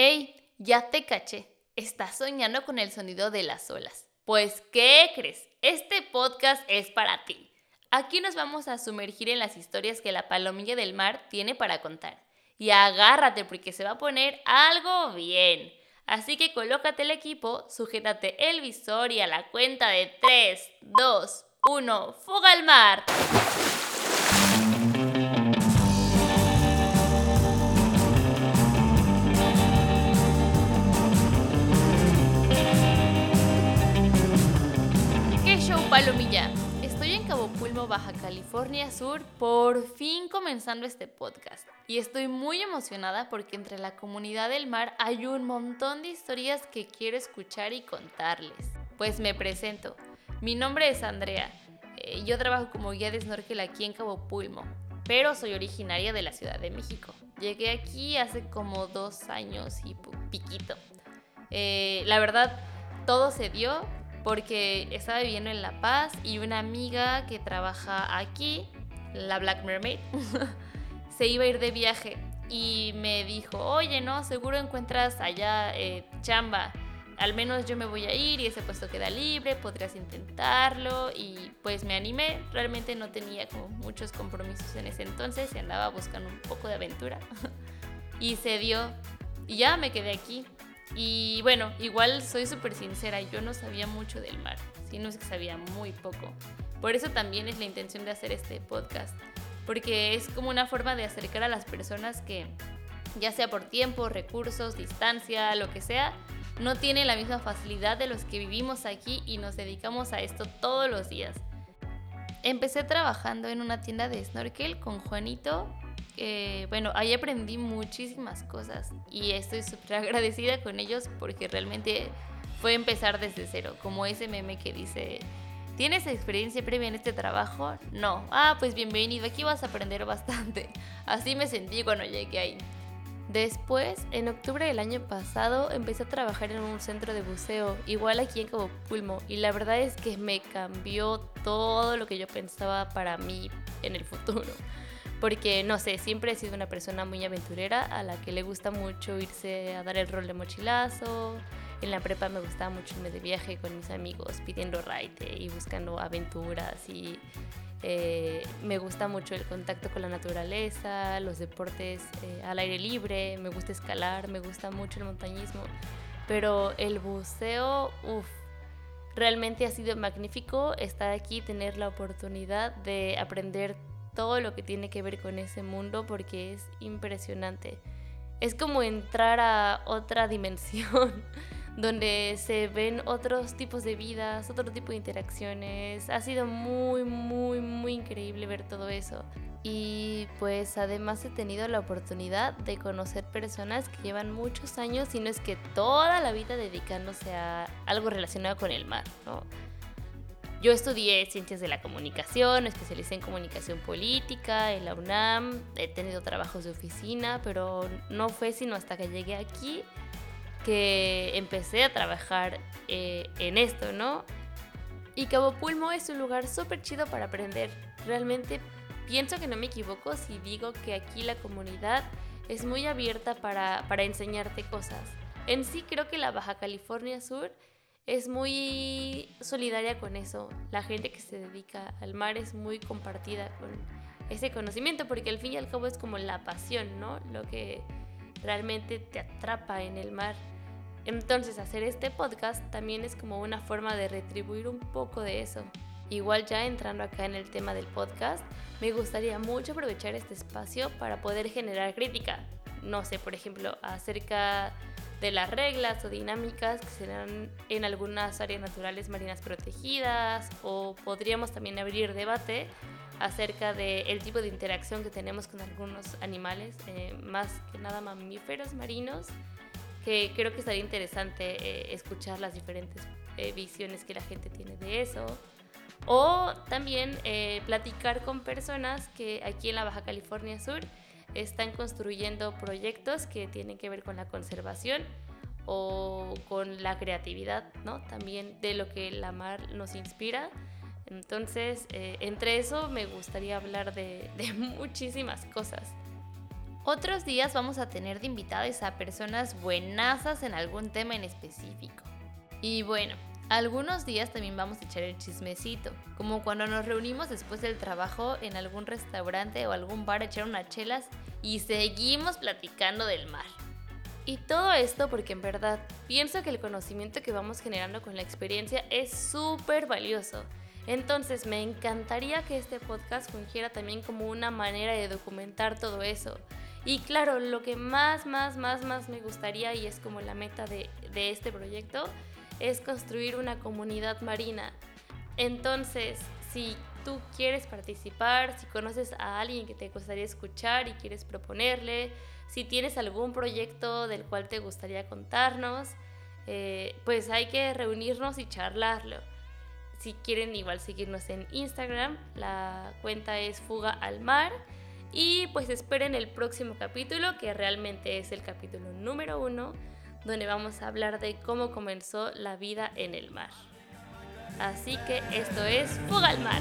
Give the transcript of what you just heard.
¡Ey! Ya te caché. Estás soñando con el sonido de las olas. Pues, ¿qué crees? Este podcast es para ti. Aquí nos vamos a sumergir en las historias que la palomilla del mar tiene para contar. Y agárrate porque se va a poner algo bien. Así que colócate el equipo, sujétate el visor y a la cuenta de 3, 2, 1, ¡fuga al mar! Palomilla. Estoy en Cabo Pulmo, Baja California Sur, por fin comenzando este podcast. Y estoy muy emocionada porque entre la comunidad del mar hay un montón de historias que quiero escuchar y contarles. Pues me presento. Mi nombre es Andrea. Eh, yo trabajo como guía de snorkel aquí en Cabo Pulmo, pero soy originaria de la Ciudad de México. Llegué aquí hace como dos años y piquito. Eh, la verdad, todo se dio porque estaba viviendo en La Paz y una amiga que trabaja aquí, la Black Mermaid, se iba a ir de viaje y me dijo, oye, no, seguro encuentras allá eh, chamba. Al menos yo me voy a ir y ese puesto queda libre, podrías intentarlo. Y pues me animé, realmente no tenía como muchos compromisos en ese entonces y andaba buscando un poco de aventura. y se dio. Y ya me quedé aquí. Y bueno, igual soy súper sincera, yo no sabía mucho del mar, sino que sabía muy poco. Por eso también es la intención de hacer este podcast, porque es como una forma de acercar a las personas que, ya sea por tiempo, recursos, distancia, lo que sea, no tienen la misma facilidad de los que vivimos aquí y nos dedicamos a esto todos los días. Empecé trabajando en una tienda de snorkel con Juanito bueno, ahí aprendí muchísimas cosas y estoy súper agradecida con ellos porque realmente fue empezar desde cero, como ese meme que dice, ¿tienes experiencia previa en este trabajo? No. Ah, pues bienvenido, aquí vas a aprender bastante. Así me sentí cuando llegué ahí. Después, en octubre del año pasado, empecé a trabajar en un centro de buceo, igual aquí en Cabo Pulmo, y la verdad es que me cambió todo lo que yo pensaba para mí en el futuro porque no sé, siempre he sido una persona muy aventurera a la que le gusta mucho irse a dar el rol de mochilazo. En la prepa me gustaba mucho irme de viaje con mis amigos pidiendo ride y buscando aventuras y eh, me gusta mucho el contacto con la naturaleza, los deportes eh, al aire libre, me gusta escalar, me gusta mucho el montañismo, pero el buceo, uff, realmente ha sido magnífico estar aquí, tener la oportunidad de aprender todo lo que tiene que ver con ese mundo porque es impresionante. Es como entrar a otra dimensión donde se ven otros tipos de vidas, otro tipo de interacciones. Ha sido muy, muy, muy increíble ver todo eso. Y pues además he tenido la oportunidad de conocer personas que llevan muchos años, y no es que toda la vida dedicándose a algo relacionado con el mar, ¿no? Yo estudié ciencias de la comunicación, me especialicé en comunicación política en la UNAM, he tenido trabajos de oficina, pero no fue sino hasta que llegué aquí que empecé a trabajar eh, en esto, ¿no? Y Cabo Pulmo es un lugar súper chido para aprender. Realmente pienso que no me equivoco si digo que aquí la comunidad es muy abierta para, para enseñarte cosas. En sí creo que la Baja California Sur es muy solidaria con eso. La gente que se dedica al mar es muy compartida con ese conocimiento, porque al fin y al cabo es como la pasión, ¿no? Lo que realmente te atrapa en el mar. Entonces hacer este podcast también es como una forma de retribuir un poco de eso. Igual ya entrando acá en el tema del podcast, me gustaría mucho aprovechar este espacio para poder generar crítica. No sé, por ejemplo, acerca de las reglas o dinámicas que se dan en algunas áreas naturales marinas protegidas o podríamos también abrir debate acerca del tipo de interacción que tenemos con algunos animales, eh, más que nada mamíferos marinos, que creo que estaría interesante eh, escuchar las diferentes eh, visiones que la gente tiene de eso. O también platicar con personas que aquí en la Baja California Sur están construyendo proyectos que tienen que ver con la conservación o con la creatividad, ¿no? También de lo que la mar nos inspira. Entonces, eh, entre eso me gustaría hablar de, de muchísimas cosas. Otros días vamos a tener de invitadas a personas buenazas en algún tema en específico. Y bueno, algunos días también vamos a echar el chismecito, como cuando nos reunimos después del trabajo en algún restaurante o algún bar a echar unas chelas y seguimos platicando del mar. Y todo esto porque en verdad pienso que el conocimiento que vamos generando con la experiencia es súper valioso. Entonces me encantaría que este podcast fungiera también como una manera de documentar todo eso. Y claro, lo que más, más, más, más me gustaría y es como la meta de, de este proyecto es construir una comunidad marina. Entonces, si tú quieres participar, si conoces a alguien que te gustaría escuchar y quieres proponerle, si tienes algún proyecto del cual te gustaría contarnos, eh, pues hay que reunirnos y charlarlo. Si quieren igual seguirnos en Instagram, la cuenta es Fuga al Mar. Y pues esperen el próximo capítulo, que realmente es el capítulo número uno, donde vamos a hablar de cómo comenzó la vida en el mar. Así que esto es Fuga al Mar.